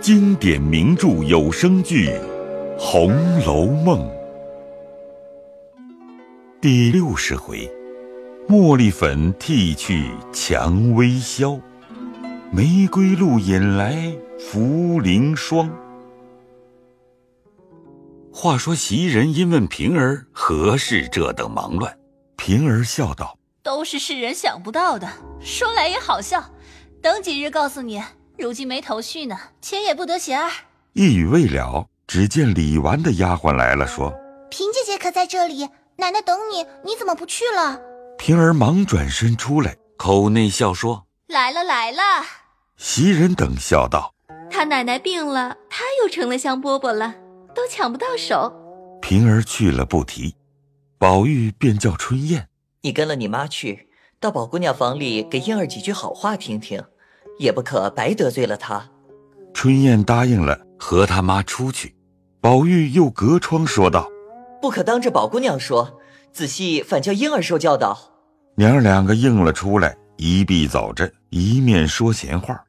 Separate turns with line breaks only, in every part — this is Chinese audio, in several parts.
经典名著有声剧《红楼梦》第六十回：茉莉粉剃去蔷薇消，玫瑰露引来茯苓霜。话说袭人因问平儿何事这等忙乱，平儿笑道：“
都是世人想不到的，说来也好笑。等几日告诉你。如今没头绪呢，钱也不得闲儿。”
一语未了，只见李纨的丫鬟来了，说：“
平姐姐可在这里？奶奶等你，你怎么不去了？”
平儿忙转身出来，口内笑说：“
来了来了。”
袭人等笑道：“
他奶奶病了，他又成了香饽饽了。”都抢不到手，
平儿去了不提，宝玉便叫春燕：“
你跟了你妈去，到宝姑娘房里给燕儿几句好话听听，也不可白得罪了他。”
春燕答应了，和他妈出去。宝玉又隔窗说道：“
不可当着宝姑娘说，仔细反叫婴儿受教导。”
娘儿两个应了出来，一臂走着，一面说闲话。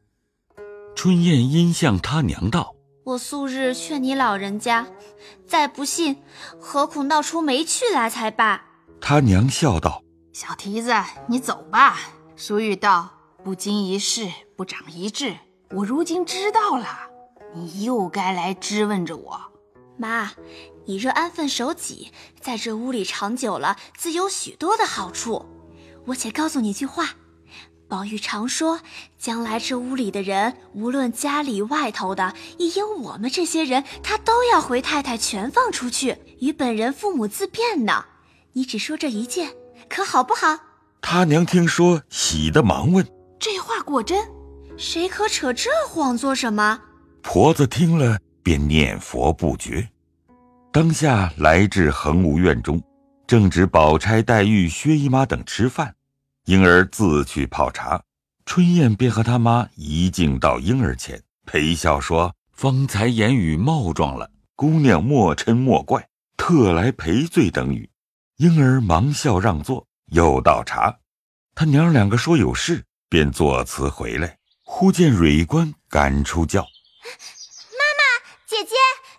春燕因向他娘道。
我素日劝你老人家，再不信，何苦闹出没趣来才罢？
他娘笑道：“
小蹄子，你走吧。俗语道，不经一事不长一智。我如今知道了，你又该来质问着我。
妈，你若安分守己，在这屋里长久了，自有许多的好处。我且告诉你句话。”宝玉常说，将来这屋里的人，无论家里外头的，一因我们这些人，他都要回太太全放出去，与本人父母自便呢。你只说这一件，可好不好？
他娘听说，喜得忙问：“
果真？
谁可扯这谎做什么？”
婆子听了，便念佛不绝。当下来至恒芜院中，正值宝钗、黛玉、薛姨妈等吃饭。婴儿自去泡茶，春燕便和他妈一径到婴儿前，陪笑说：“方才言语冒撞了，姑娘莫嗔莫怪，特来赔罪等语。”婴儿忙笑让座，又倒茶。他娘两个说有事，便作辞回来。忽见蕊官赶出轿：“
妈妈，姐姐，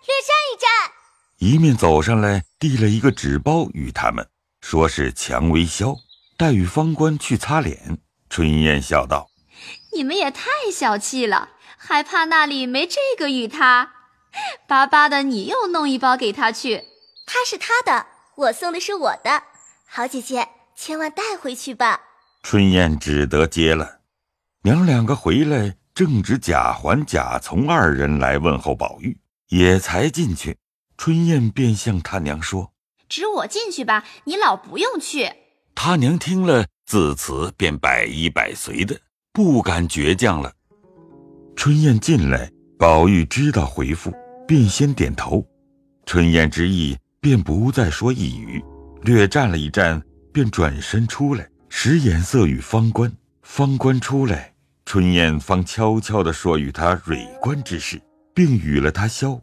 略站一站。”
一面走上来，递了一个纸包与他们，说是蔷薇消。待与、方官去擦脸，春燕笑道：“
你们也太小气了，还怕那里没这个与他？巴巴的，你又弄一包给他去。
他是他的，我送的是我的。好姐姐，千万带回去吧。”
春燕只得接了。娘两个回来，正值贾环、贾从二人来问候宝玉，也才进去。春燕便向他娘说：“
只我进去吧，你老不用去。”
他娘听了，自此便百依百随的，不敢倔强了。春燕进来，宝玉知道回复，便先点头。春燕之意，便不再说一语，略站了一站，便转身出来，使眼色与方官。方官出来，春燕方悄悄地说与他蕊官之事，并与了他消。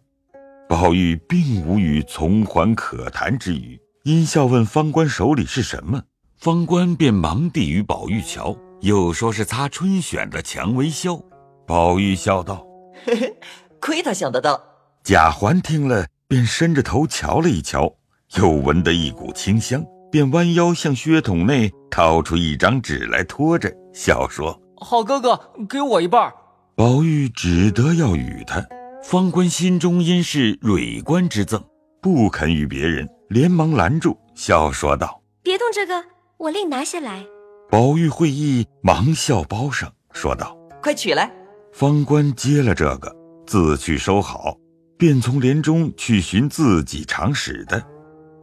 宝玉并无与从缓可谈之语，因笑问方官手里是什么。方官便忙递与宝玉瞧，又说是擦春选的蔷薇消。宝玉笑道：“
嘿嘿，亏他想得到。”
贾环听了，便伸着头瞧了一瞧，又闻得一股清香，便弯腰向靴筒内掏出一张纸来，托着笑说：“
好哥哥，给我一半。”
宝玉只得要与他。方官心中因是蕊官之赠，不肯与别人，连忙拦住，笑说道：“
别动这个。”我另拿下来。
宝玉会意，忙笑包上，说道：“
快取来。”
方官接了这个，自去收好，便从帘中去寻自己常使的。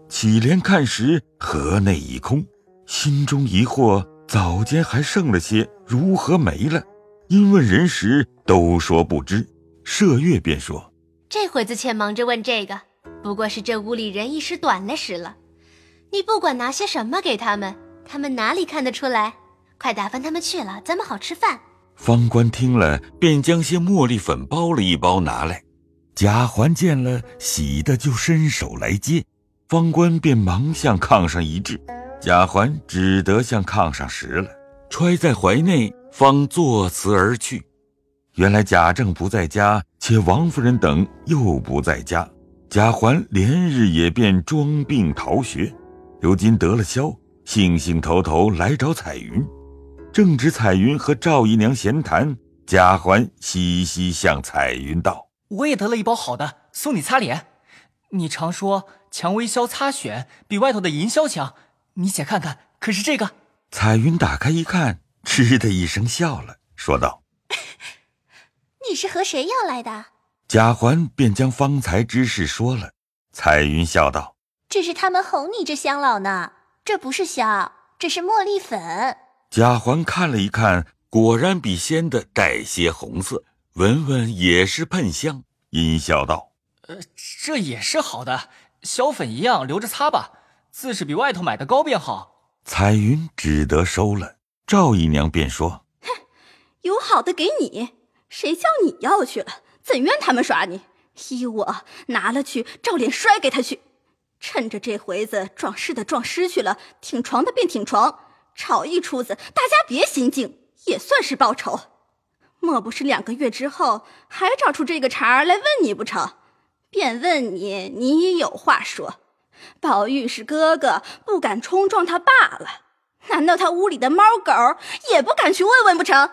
起帘看时，盒内已空，心中疑惑：早间还剩了些，如何没了？因问人时，都说不知。麝月便说：“
这会子且忙着问这个，不过是这屋里人一时短了时了。你不管拿些什么给他们。”他们哪里看得出来？快打发他们去了，咱们好吃饭。
方官听了，便将些茉莉粉包了一包拿来。贾环见了，喜的就伸手来接，方官便忙向炕上一掷，贾环只得向炕上拾了，揣在怀内，方作辞而去。原来贾政不在家，且王夫人等又不在家，贾环连日也便装病逃学，如今得了消，兴兴头头来找彩云。正值彩云和赵姨娘闲谈，贾环嘻嘻向彩云道：“
我也得了一包好的，送你擦脸。你常说蔷薇消擦癣比外头的银消强，你且看看，可是这个？”
彩云打开一看，嗤的一声笑了，说道：“
你是和谁要来的？”
贾环便将方才之事说了。彩云笑道：“
这是他们哄你这香老呢，这不是香，这是茉莉粉。”
贾环看了一看，果然比鲜的带些红色，闻闻也是喷香，阴笑道：“
呃，这也是好的，小粉一样，留着擦吧，自是比外头买的高便好。”
彩云只得收了。赵姨娘便说：“
哼，有好的给你，谁叫你要去了？怎怨他们耍你？依我拿了去，照脸摔给他去。趁着这回子撞尸的撞尸去了，挺床的便挺床，吵一出子，大家别心静，也算是报仇。莫不是两个月之后还找出这个茬来问你不成？便问你，你也有话说。”宝玉是哥哥，不敢冲撞他罢了。难道他屋里的猫狗也不敢去问问不成？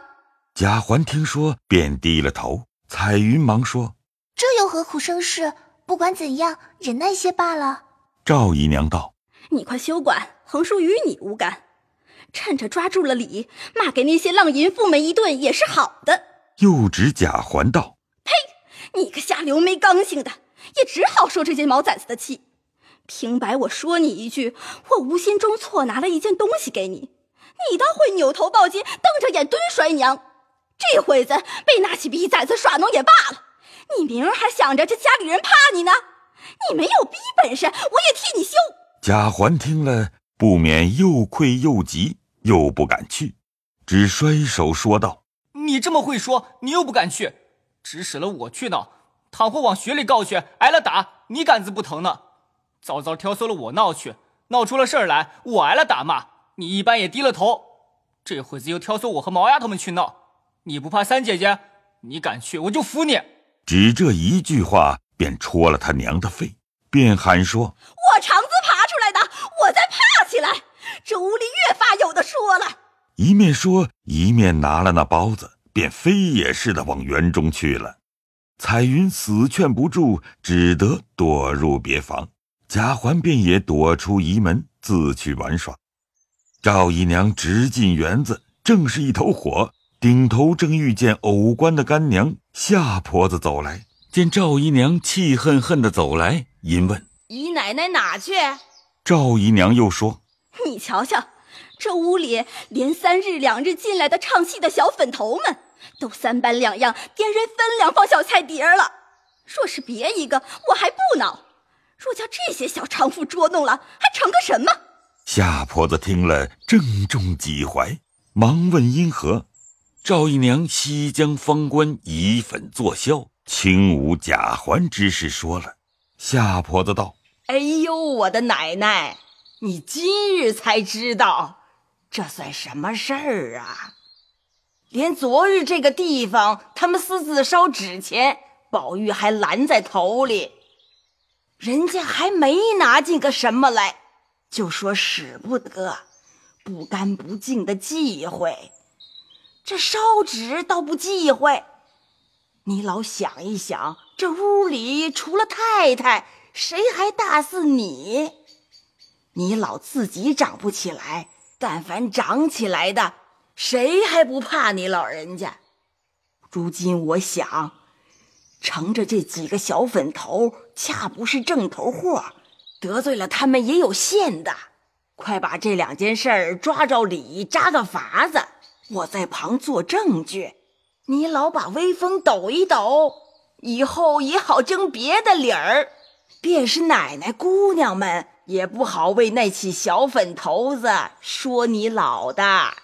贾环听说，便低了头。彩云忙说：“
这又何苦生事？不管怎样，忍耐些罢了。”
赵姨娘道：“
你快休管，横竖与你无干。趁着抓住了理，骂给那些浪淫妇们一顿也是好的。”
又指贾环道：“
呸！你个下流没刚性的，也只好受这些毛崽子的气。”平白我说你一句，我无心中错拿了一件东西给你，你倒会扭头抱金，瞪着眼蹲摔娘。这会子被拿起逼崽子耍弄也罢了，你明儿还想着这家里人怕你呢？你没有逼本事，我也替你修。
贾环听了，不免又愧又急，又不敢去，只摔手说道：“
你这么会说，你又不敢去，指使了我去闹，倘或往学里告去，挨了打，你杆子不疼呢？”早早挑唆了我闹去，闹出了事儿来，我挨了打骂，你一般也低了头。这会子又挑唆我和毛丫头们去闹，你不怕三姐姐？你敢去，我就服你！
只这一句话，便戳了他娘的肺，便喊说：“
我肠子爬出来的，我再爬起来！这屋里越发有的说了。”
一面说，一面拿了那包子，便飞也似的往园中去了。彩云死劝不住，只得躲入别房。贾环便也躲出仪门，自去玩耍。赵姨娘直进园子，正是一头火，顶头正遇见偶官的干娘夏婆子走来，见赵姨娘气恨恨的走来，因问：“
姨奶奶哪去？”
赵姨娘又说：“
你瞧瞧，这屋里连三日两日进来的唱戏的小粉头们，都三班两样点人分粮放小菜碟了。若是别一个，我还不恼。”若叫这些小娼妇捉弄了，还成个什么？
夏婆子听了，正中己怀，忙问因何。赵姨娘西将方官以粉作销，轻舞假环之事说了。夏婆子道：“
哎呦，我的奶奶，你今日才知道，这算什么事儿啊？连昨日这个地方，他们私自烧纸钱，宝玉还拦在头里。”人家还没拿进个什么来，就说使不得，不干不净的忌讳。这烧纸倒不忌讳，你老想一想，这屋里除了太太，谁还大似你？你老自己长不起来，但凡长起来的，谁还不怕你老人家？如今我想。乘着这几个小粉头，恰不是正头货，得罪了他们也有限的。快把这两件事儿抓着理，扎个法子，我在旁做证据。你老把威风抖一抖，以后也好争别的理儿。便是奶奶姑娘们也不好为那起小粉头子说你老的。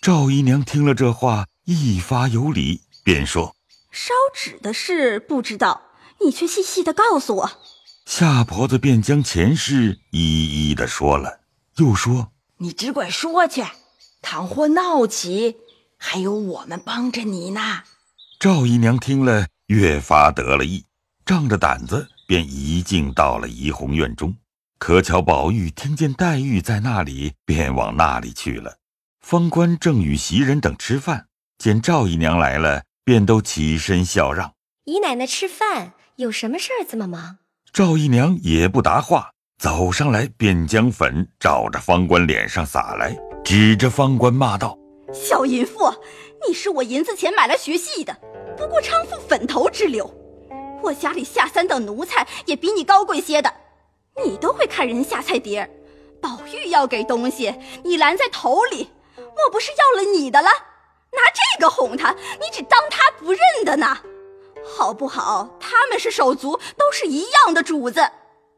赵姨娘听了这话，一发有理，便说。
烧纸的事不知道，你却细细的告诉我。
夏婆子便将前事一一的说了，又说：“
你只管说去，倘或闹起，还有我们帮着你呢。”
赵姨娘听了，越发得了意，仗着胆子便一径到了怡红院中。可巧宝玉听见黛玉在那里，便往那里去了。方官正与袭人等吃饭，见赵姨娘来了，便都起身笑让。
姨奶奶吃饭有什么事儿这么忙？
赵姨娘也不答话，走上来便将粉照着方官脸上撒来，指着方官骂道：“
小淫妇，你是我银子钱买来学戏的，不过娼妇粉头之流。我家里下三等奴才也比你高贵些的，你都会看人下菜碟儿。宝玉要给东西，你拦在头里。”莫不是要了你的了？拿这个哄他，你只当他不认得呢？好不好？他们是手足，都是一样的主子，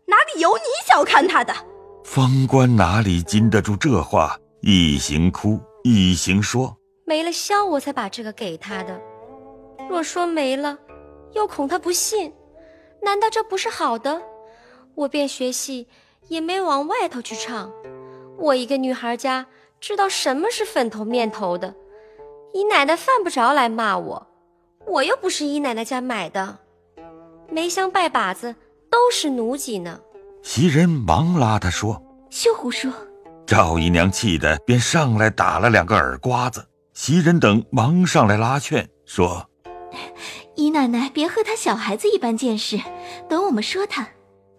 哪里有你小看他的？
方官哪里禁得住这话，一行哭，一行说：“
没了箫，我才把这个给他的。若说没了，又恐他不信。难道这不是好的？我便学戏，也没往外头去唱。我一个女孩家。”知道什么是粉头面头的，姨奶奶犯不着来骂我，我又不是姨奶奶家买的，梅香拜把子都是奴籍呢。
袭人忙拉他说：“
休胡说！”
赵姨娘气得便上来打了两个耳刮子。袭人等忙上来拉劝说：“
姨奶奶别和他小孩子一般见识，等我们说他。”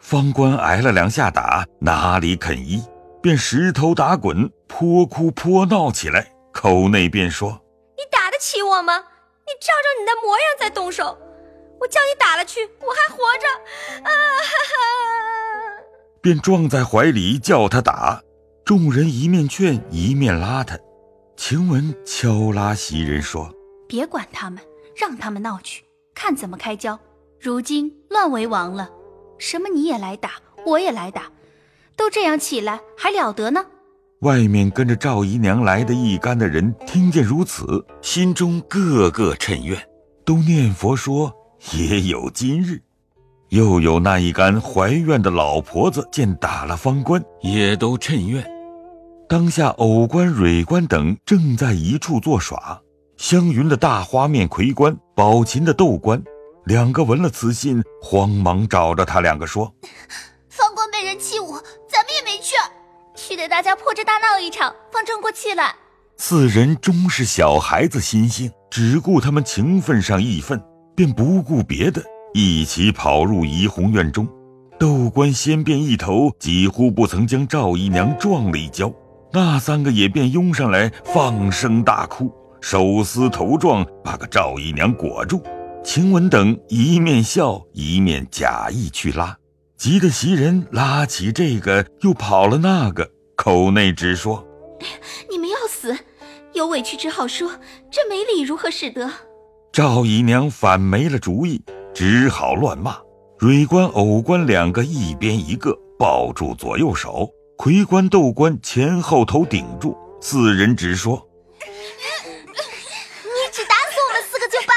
方官挨了两下打，哪里肯依？便石头打滚，泼哭泼闹起来，口内便说：“
你打得起我吗？你照照你的模样再动手，我叫你打了去，我还活着。”啊哈哈！
便撞在怀里叫他打。众人一面劝一面拉他。晴雯敲拉袭人说：“
别管他们，让他们闹去，看怎么开交。如今乱为王了，什么你也来打，我也来打。”都这样起来还了得呢？
外面跟着赵姨娘来的一干的人听见如此，心中个个称怨，都念佛说也有今日。又有那一干怀怨的老婆子见打了方官，也都称怨。当下藕官、蕊官等正在一处作耍，湘云的大花面魁官、宝琴的豆官，两个闻了此信，慌忙找着他两个说。
方官被人欺侮，咱们也没去，须得大家破这大闹一场，方争过气来。
四人终是小孩子心性，只顾他们情分上义愤，便不顾别的，一起跑入怡红院中。窦官先便一头，几乎不曾将赵姨娘撞了一跤。那三个也便拥上来，放声大哭，手撕头撞，把个赵姨娘裹住。晴雯等一面笑，一面假意去拉。急得袭人拉起这个，又跑了那个，口内直说：“
你们要死，有委屈只好说，这没理如何使得？”
赵姨娘反没了主意，只好乱骂。蕊官、藕官两个一边一个抱住左右手，魁官、斗官前后头顶住，四人直说：“
你只打死我们四个就罢。”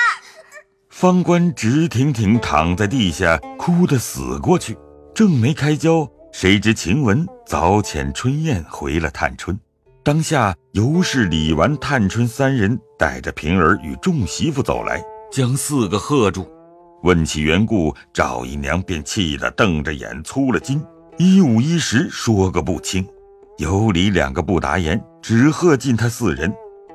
方官直挺挺躺在地下，哭得死过去。正没开交，谁知晴雯早遣春燕回了探春。当下尤氏、李纨、探春三人带着平儿与众媳妇走来，将四个喝住。问起缘故，赵姨娘便气得瞪着眼，粗了筋，一五一十说个不清。尤里两个不答言，只喝尽他四人。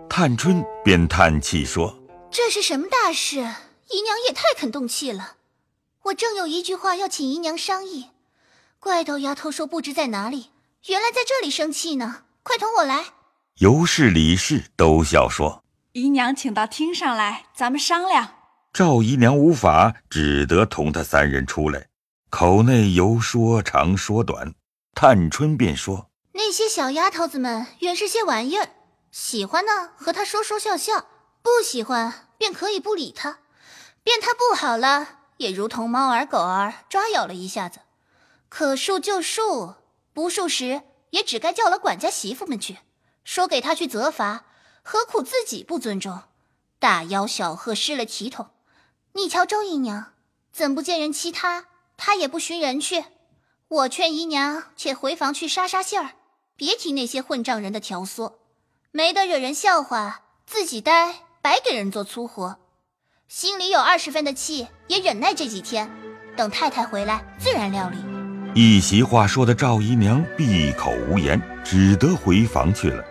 探春便叹气说：“
这是什么大事？姨娘也太肯动气了。”我正有一句话要请姨娘商议，怪盗丫头说不知在哪里，原来在这里生气呢。快同我来。
尤氏、李氏都笑说：“
姨娘请到厅上来，咱们商量。”
赵姨娘无法，只得同他三人出来，口内由说长说短。探春便说：“
那些小丫头子们原是些玩意儿，喜欢呢和她说说笑笑，不喜欢便可以不理她，便他不好了。”也如同猫儿狗儿抓咬了一下子，可恕就恕，不恕时也只该叫了管家媳妇们去，说给他去责罚，何苦自己不尊重，大吆小喝失了体统。你瞧周姨娘，怎不见人欺她，她也不寻人去。我劝姨娘且回房去杀杀信儿，别提那些混账人的挑唆，没得惹人笑话，自己呆白给人做粗活。心里有二十分的气，也忍耐这几天，等太太回来自然料理。
一席话说的赵姨娘闭口无言，只得回房去了。